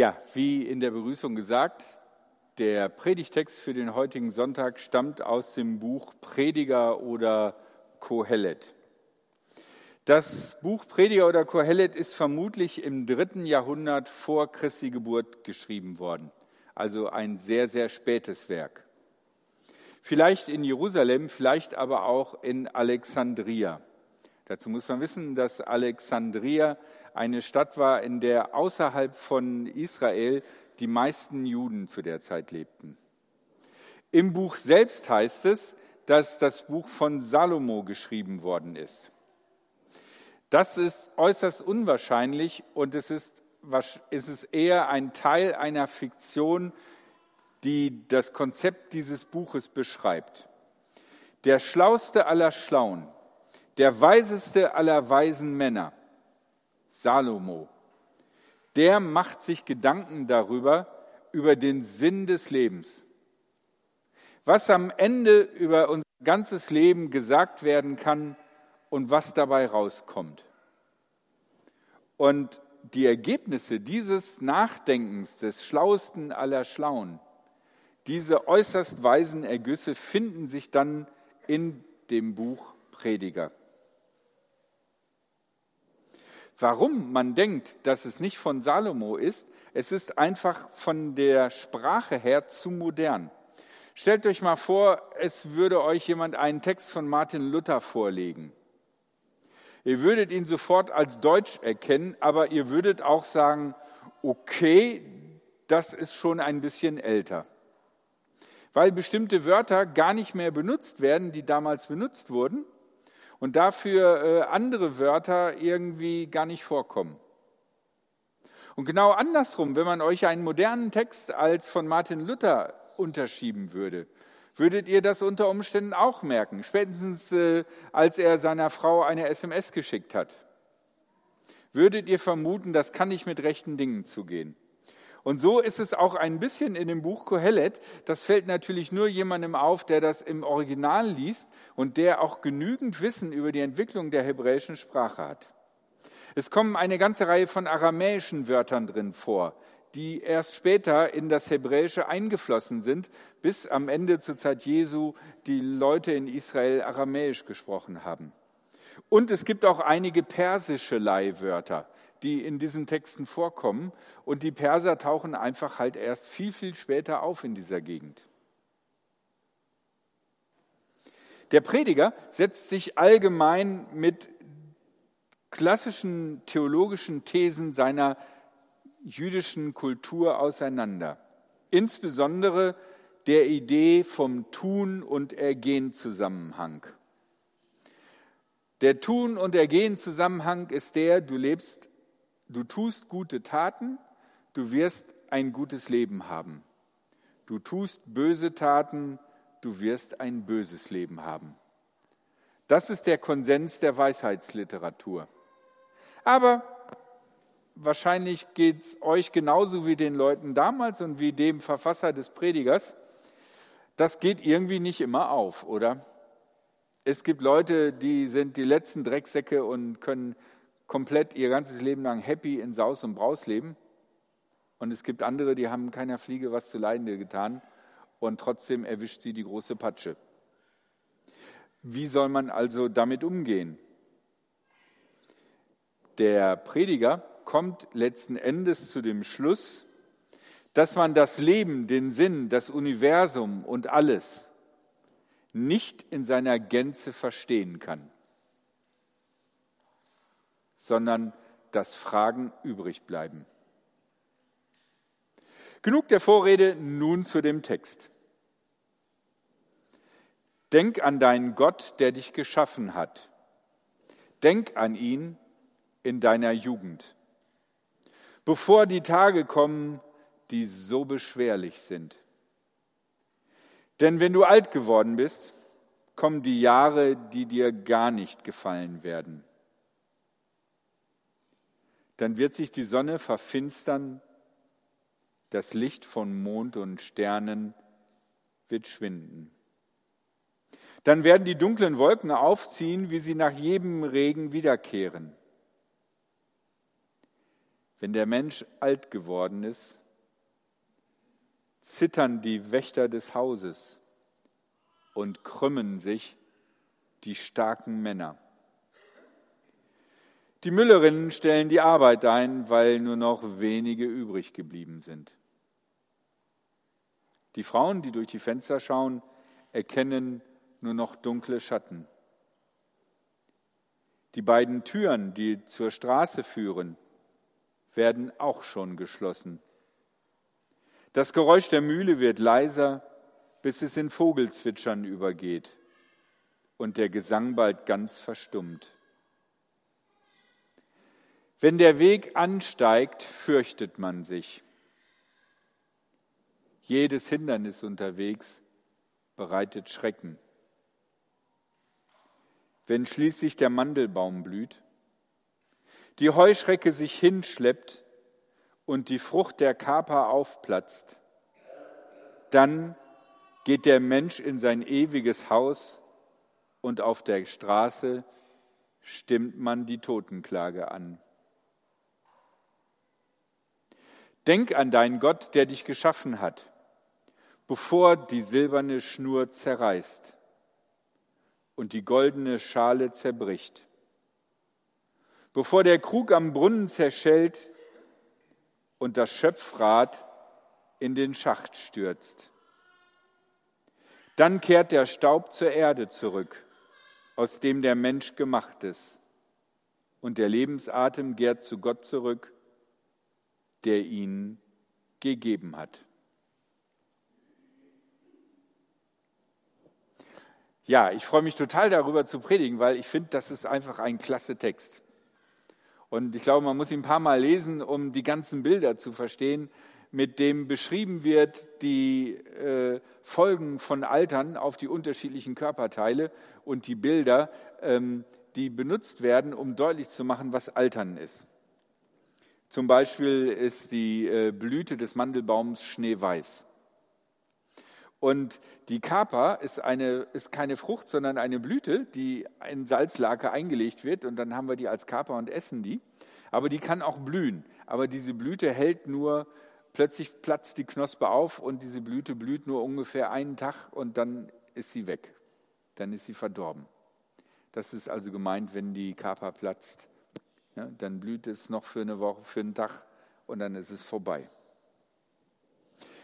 Ja, wie in der Begrüßung gesagt, der Predigtext für den heutigen Sonntag stammt aus dem Buch Prediger oder Kohelet. Das Buch Prediger oder Kohelet ist vermutlich im dritten Jahrhundert vor Christi Geburt geschrieben worden, also ein sehr, sehr spätes Werk. Vielleicht in Jerusalem, vielleicht aber auch in Alexandria. Dazu muss man wissen, dass Alexandria eine Stadt war, in der außerhalb von Israel die meisten Juden zu der Zeit lebten. Im Buch selbst heißt es, dass das Buch von Salomo geschrieben worden ist. Das ist äußerst unwahrscheinlich und es ist, es eher ein Teil einer Fiktion, die das Konzept dieses Buches beschreibt. Der schlauste aller Schlauen, der weiseste aller weisen Männer, Salomo, der macht sich Gedanken darüber, über den Sinn des Lebens. Was am Ende über unser ganzes Leben gesagt werden kann und was dabei rauskommt. Und die Ergebnisse dieses Nachdenkens des Schlauesten aller Schlauen, diese äußerst weisen Ergüsse finden sich dann in dem Buch Prediger. Warum man denkt, dass es nicht von Salomo ist, es ist einfach von der Sprache her zu modern. Stellt euch mal vor, es würde euch jemand einen Text von Martin Luther vorlegen. Ihr würdet ihn sofort als Deutsch erkennen, aber ihr würdet auch sagen, okay, das ist schon ein bisschen älter. Weil bestimmte Wörter gar nicht mehr benutzt werden, die damals benutzt wurden und dafür äh, andere Wörter irgendwie gar nicht vorkommen. Und genau andersrum, wenn man euch einen modernen Text als von Martin Luther unterschieben würde, würdet ihr das unter Umständen auch merken, spätestens äh, als er seiner Frau eine SMS geschickt hat. Würdet ihr vermuten, das kann nicht mit rechten Dingen zugehen. Und so ist es auch ein bisschen in dem Buch Kohelet. Das fällt natürlich nur jemandem auf, der das im Original liest und der auch genügend Wissen über die Entwicklung der hebräischen Sprache hat. Es kommen eine ganze Reihe von aramäischen Wörtern drin vor, die erst später in das Hebräische eingeflossen sind, bis am Ende zur Zeit Jesu die Leute in Israel aramäisch gesprochen haben. Und es gibt auch einige persische Leihwörter, die in diesen Texten vorkommen. Und die Perser tauchen einfach halt erst viel, viel später auf in dieser Gegend. Der Prediger setzt sich allgemein mit klassischen theologischen Thesen seiner jüdischen Kultur auseinander. Insbesondere der Idee vom Tun- und Ergehen-Zusammenhang. Der Tun- und Ergehen-Zusammenhang ist der, du lebst Du tust gute Taten, du wirst ein gutes Leben haben. Du tust böse Taten, du wirst ein böses Leben haben. Das ist der Konsens der Weisheitsliteratur. Aber wahrscheinlich geht es euch genauso wie den Leuten damals und wie dem Verfasser des Predigers. Das geht irgendwie nicht immer auf, oder? Es gibt Leute, die sind die letzten Drecksäcke und können komplett ihr ganzes Leben lang happy in Saus und Braus leben. Und es gibt andere, die haben keiner Fliege was zu Leiden getan und trotzdem erwischt sie die große Patsche. Wie soll man also damit umgehen? Der Prediger kommt letzten Endes zu dem Schluss, dass man das Leben, den Sinn, das Universum und alles nicht in seiner Gänze verstehen kann sondern dass Fragen übrig bleiben. Genug der Vorrede, nun zu dem Text. Denk an deinen Gott, der dich geschaffen hat. Denk an ihn in deiner Jugend, bevor die Tage kommen, die so beschwerlich sind. Denn wenn du alt geworden bist, kommen die Jahre, die dir gar nicht gefallen werden dann wird sich die Sonne verfinstern, das Licht von Mond und Sternen wird schwinden. Dann werden die dunklen Wolken aufziehen, wie sie nach jedem Regen wiederkehren. Wenn der Mensch alt geworden ist, zittern die Wächter des Hauses und krümmen sich die starken Männer. Die Müllerinnen stellen die Arbeit ein, weil nur noch wenige übrig geblieben sind. Die Frauen, die durch die Fenster schauen, erkennen nur noch dunkle Schatten. Die beiden Türen, die zur Straße führen, werden auch schon geschlossen. Das Geräusch der Mühle wird leiser, bis es in Vogelzwitschern übergeht und der Gesang bald ganz verstummt. Wenn der Weg ansteigt, fürchtet man sich. Jedes Hindernis unterwegs bereitet Schrecken. Wenn schließlich der Mandelbaum blüht, die Heuschrecke sich hinschleppt und die Frucht der Kaper aufplatzt, dann geht der Mensch in sein ewiges Haus und auf der Straße stimmt man die Totenklage an. Denk an deinen Gott, der dich geschaffen hat, bevor die silberne Schnur zerreißt und die goldene Schale zerbricht, bevor der Krug am Brunnen zerschellt und das Schöpfrad in den Schacht stürzt. Dann kehrt der Staub zur Erde zurück, aus dem der Mensch gemacht ist, und der Lebensatem kehrt zu Gott zurück, der ihn gegeben hat. Ja, ich freue mich total darüber zu predigen, weil ich finde, das ist einfach ein klasse Text. Und ich glaube, man muss ihn ein paar Mal lesen, um die ganzen Bilder zu verstehen, mit dem beschrieben wird die äh, Folgen von Altern auf die unterschiedlichen Körperteile und die Bilder, ähm, die benutzt werden, um deutlich zu machen, was Altern ist. Zum Beispiel ist die äh, Blüte des Mandelbaums schneeweiß. Und die Kapa ist, eine, ist keine Frucht, sondern eine Blüte, die in Salzlake eingelegt wird. Und dann haben wir die als Kapa und essen die. Aber die kann auch blühen. Aber diese Blüte hält nur, plötzlich platzt die Knospe auf und diese Blüte blüht nur ungefähr einen Tag und dann ist sie weg. Dann ist sie verdorben. Das ist also gemeint, wenn die Kapa platzt. Ja, dann blüht es noch für eine Woche, für einen Tag und dann ist es vorbei.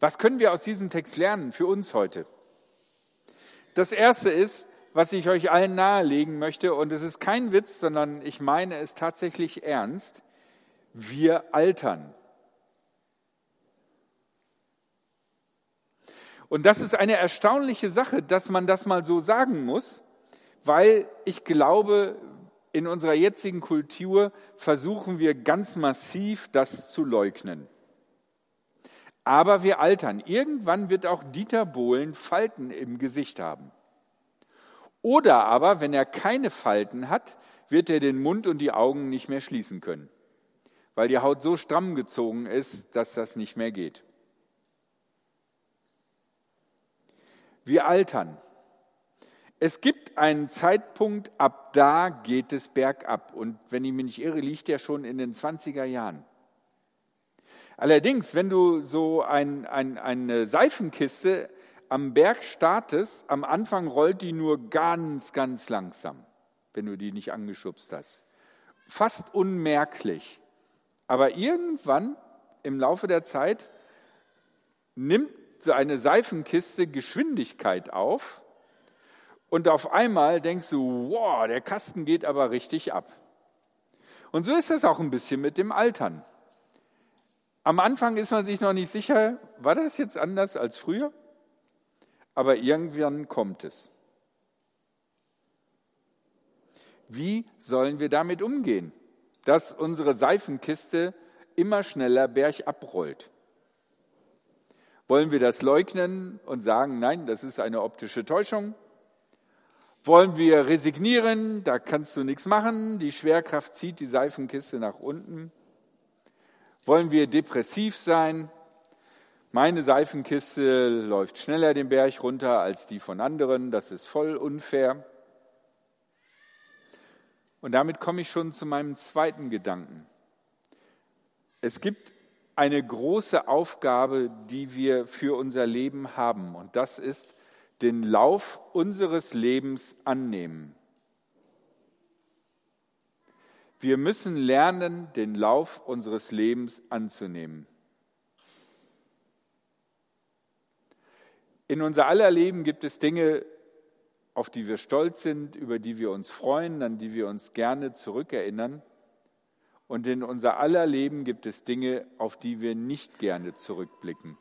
Was können wir aus diesem Text lernen für uns heute? Das erste ist, was ich euch allen nahelegen möchte, und es ist kein Witz, sondern ich meine es tatsächlich ernst, wir altern. Und das ist eine erstaunliche Sache, dass man das mal so sagen muss, weil ich glaube, in unserer jetzigen Kultur versuchen wir ganz massiv, das zu leugnen. Aber wir altern. Irgendwann wird auch Dieter Bohlen Falten im Gesicht haben. Oder aber, wenn er keine Falten hat, wird er den Mund und die Augen nicht mehr schließen können, weil die Haut so stramm gezogen ist, dass das nicht mehr geht. Wir altern. Es gibt einen Zeitpunkt, ab da geht es bergab. Und wenn ich mich nicht irre, liegt der schon in den 20er Jahren. Allerdings, wenn du so ein, ein, eine Seifenkiste am Berg startest, am Anfang rollt die nur ganz, ganz langsam, wenn du die nicht angeschubst hast. Fast unmerklich. Aber irgendwann im Laufe der Zeit nimmt so eine Seifenkiste Geschwindigkeit auf und auf einmal denkst du, wow, der Kasten geht aber richtig ab. Und so ist das auch ein bisschen mit dem Altern. Am Anfang ist man sich noch nicht sicher, war das jetzt anders als früher? Aber irgendwann kommt es. Wie sollen wir damit umgehen, dass unsere Seifenkiste immer schneller bergab rollt? Wollen wir das leugnen und sagen, nein, das ist eine optische Täuschung? Wollen wir resignieren? Da kannst du nichts machen. Die Schwerkraft zieht die Seifenkiste nach unten. Wollen wir depressiv sein? Meine Seifenkiste läuft schneller den Berg runter als die von anderen. Das ist voll unfair. Und damit komme ich schon zu meinem zweiten Gedanken. Es gibt eine große Aufgabe, die wir für unser Leben haben, und das ist den Lauf unseres Lebens annehmen. Wir müssen lernen, den Lauf unseres Lebens anzunehmen. In unser aller Leben gibt es Dinge, auf die wir stolz sind, über die wir uns freuen, an die wir uns gerne zurückerinnern. Und in unser aller Leben gibt es Dinge, auf die wir nicht gerne zurückblicken,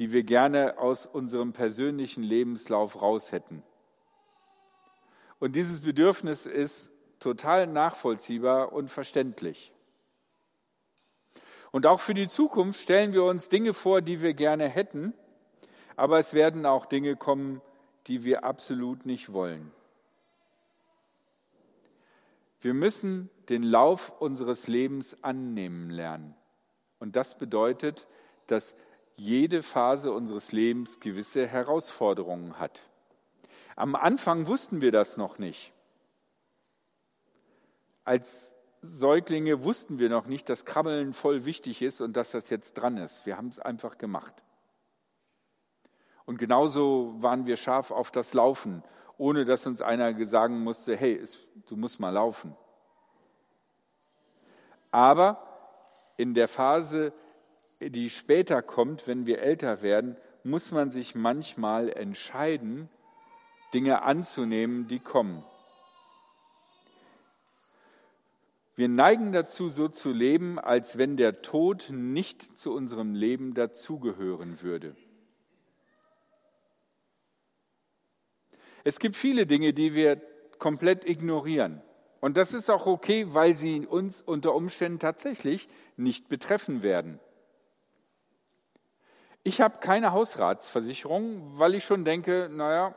die wir gerne aus unserem persönlichen Lebenslauf raus hätten. Und dieses Bedürfnis ist total nachvollziehbar und verständlich. Und auch für die Zukunft stellen wir uns Dinge vor, die wir gerne hätten, aber es werden auch Dinge kommen, die wir absolut nicht wollen. Wir müssen den Lauf unseres Lebens annehmen lernen. Und das bedeutet, dass jede Phase unseres Lebens gewisse Herausforderungen hat. Am Anfang wussten wir das noch nicht. Als Säuglinge wussten wir noch nicht, dass Krabbeln voll wichtig ist und dass das jetzt dran ist. Wir haben es einfach gemacht. Und genauso waren wir scharf auf das Laufen, ohne dass uns einer sagen musste, hey, du musst mal laufen. Aber in der Phase, die später kommt, wenn wir älter werden, muss man sich manchmal entscheiden, Dinge anzunehmen, die kommen. Wir neigen dazu, so zu leben, als wenn der Tod nicht zu unserem Leben dazugehören würde. Es gibt viele Dinge, die wir komplett ignorieren. Und das ist auch okay, weil sie uns unter Umständen tatsächlich nicht betreffen werden. Ich habe keine Hausratsversicherung, weil ich schon denke, naja,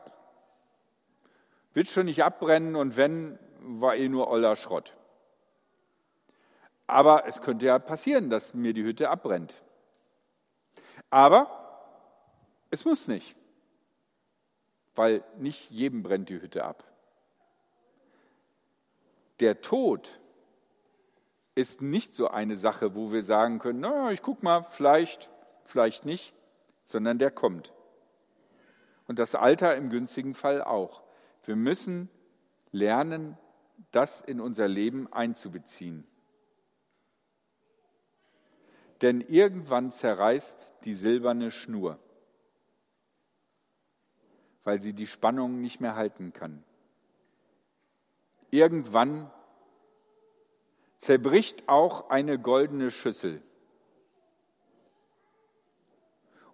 wird schon nicht abbrennen und wenn, war eh nur oller Schrott. Aber es könnte ja passieren, dass mir die Hütte abbrennt. Aber es muss nicht, weil nicht jedem brennt die Hütte ab. Der Tod ist nicht so eine Sache, wo wir sagen können, na, ich guck mal, vielleicht, vielleicht nicht, sondern der kommt. Und das Alter im günstigen Fall auch. Wir müssen lernen, das in unser Leben einzubeziehen. Denn irgendwann zerreißt die silberne Schnur, weil sie die Spannung nicht mehr halten kann. Irgendwann zerbricht auch eine goldene Schüssel.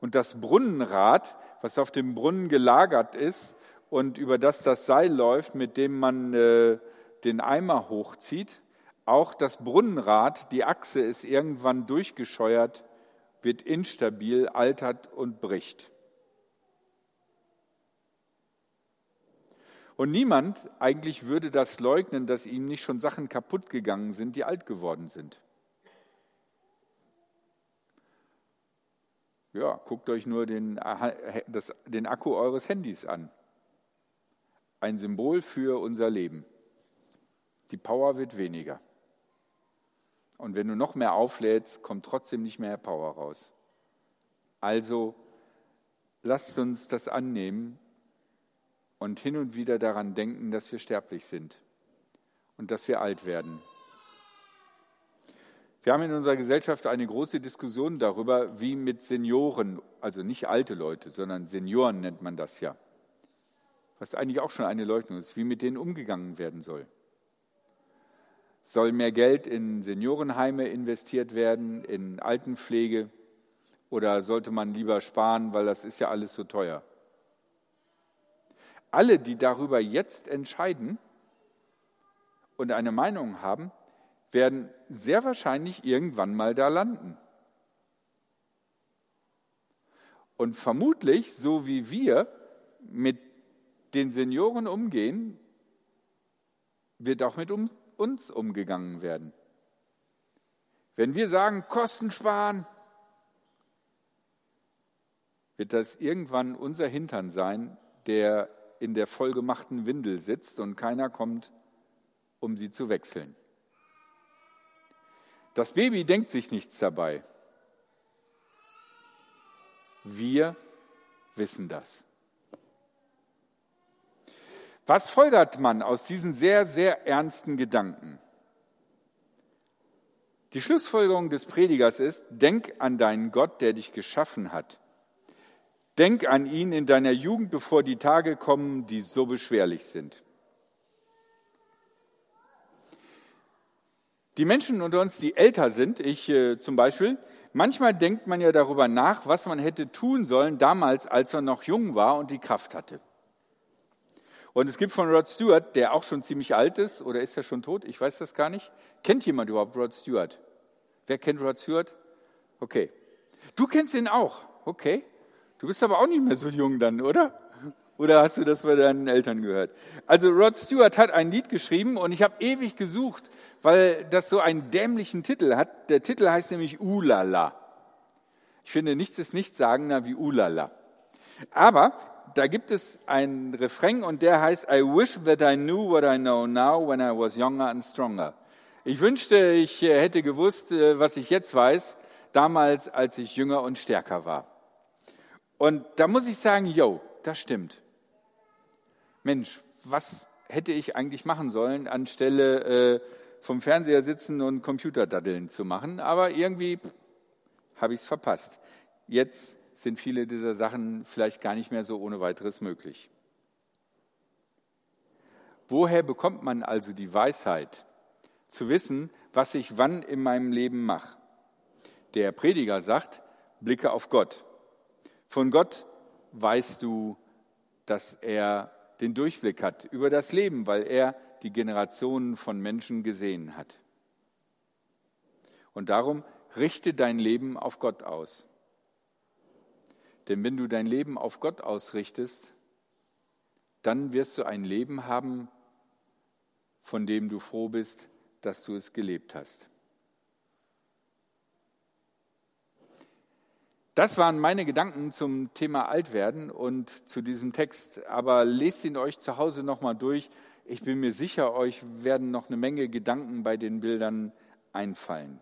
Und das Brunnenrad, was auf dem Brunnen gelagert ist und über das das Seil läuft, mit dem man äh, den Eimer hochzieht, auch das Brunnenrad, die Achse ist irgendwann durchgescheuert, wird instabil, altert und bricht. Und niemand eigentlich würde das leugnen, dass ihm nicht schon Sachen kaputt gegangen sind, die alt geworden sind. Ja, guckt euch nur den, das, den Akku eures Handys an. Ein Symbol für unser Leben. Die Power wird weniger. Und wenn du noch mehr auflädst, kommt trotzdem nicht mehr Power raus. Also lasst uns das annehmen und hin und wieder daran denken, dass wir sterblich sind und dass wir alt werden. Wir haben in unserer Gesellschaft eine große Diskussion darüber, wie mit Senioren, also nicht alte Leute, sondern Senioren nennt man das ja, was eigentlich auch schon eine Leugnung ist, wie mit denen umgegangen werden soll. Soll mehr Geld in Seniorenheime investiert werden, in Altenpflege oder sollte man lieber sparen, weil das ist ja alles so teuer? alle, die darüber jetzt entscheiden und eine Meinung haben, werden sehr wahrscheinlich irgendwann mal da landen. Und vermutlich, so wie wir mit den Senioren umgehen, wird auch mit uns umgegangen werden. Wenn wir sagen, Kosten sparen, wird das irgendwann unser Hintern sein, der in der vollgemachten Windel sitzt und keiner kommt, um sie zu wechseln. Das Baby denkt sich nichts dabei. Wir wissen das. Was folgert man aus diesen sehr, sehr ernsten Gedanken? Die Schlussfolgerung des Predigers ist, denk an deinen Gott, der dich geschaffen hat. Denk an ihn in deiner Jugend, bevor die Tage kommen, die so beschwerlich sind. Die Menschen unter uns, die älter sind, ich äh, zum Beispiel, manchmal denkt man ja darüber nach, was man hätte tun sollen damals, als man noch jung war und die Kraft hatte. Und es gibt von Rod Stewart, der auch schon ziemlich alt ist, oder ist er schon tot? Ich weiß das gar nicht. Kennt jemand überhaupt Rod Stewart? Wer kennt Rod Stewart? Okay. Du kennst ihn auch. Okay. Du bist aber auch nicht mehr so jung dann, oder? Oder hast du das bei deinen Eltern gehört? Also Rod Stewart hat ein Lied geschrieben und ich habe ewig gesucht, weil das so einen dämlichen Titel hat. Der Titel heißt nämlich Ulala. Ich finde, nichts ist nichtssagender wie Ulala. Aber da gibt es einen Refrain und der heißt I wish that I knew what I know now when I was younger and stronger. Ich wünschte, ich hätte gewusst, äh, was ich jetzt weiß, damals, als ich jünger und stärker war. Und da muss ich sagen, yo, das stimmt. Mensch, was hätte ich eigentlich machen sollen, anstelle äh, vom Fernseher sitzen und Computerdaddeln zu machen? Aber irgendwie habe ich es verpasst. Jetzt sind viele dieser Sachen vielleicht gar nicht mehr so ohne weiteres möglich. Woher bekommt man also die Weisheit, zu wissen, was ich wann in meinem Leben mache? Der Prediger sagt, blicke auf Gott. Von Gott weißt du, dass er den Durchblick hat über das Leben, weil er die Generationen von Menschen gesehen hat. Und darum richte dein Leben auf Gott aus. Denn wenn du dein Leben auf Gott ausrichtest, dann wirst du ein Leben haben, von dem du froh bist, dass du es gelebt hast. Das waren meine Gedanken zum Thema Altwerden und zu diesem Text. Aber lest ihn euch zu Hause nochmal durch. Ich bin mir sicher, euch werden noch eine Menge Gedanken bei den Bildern einfallen.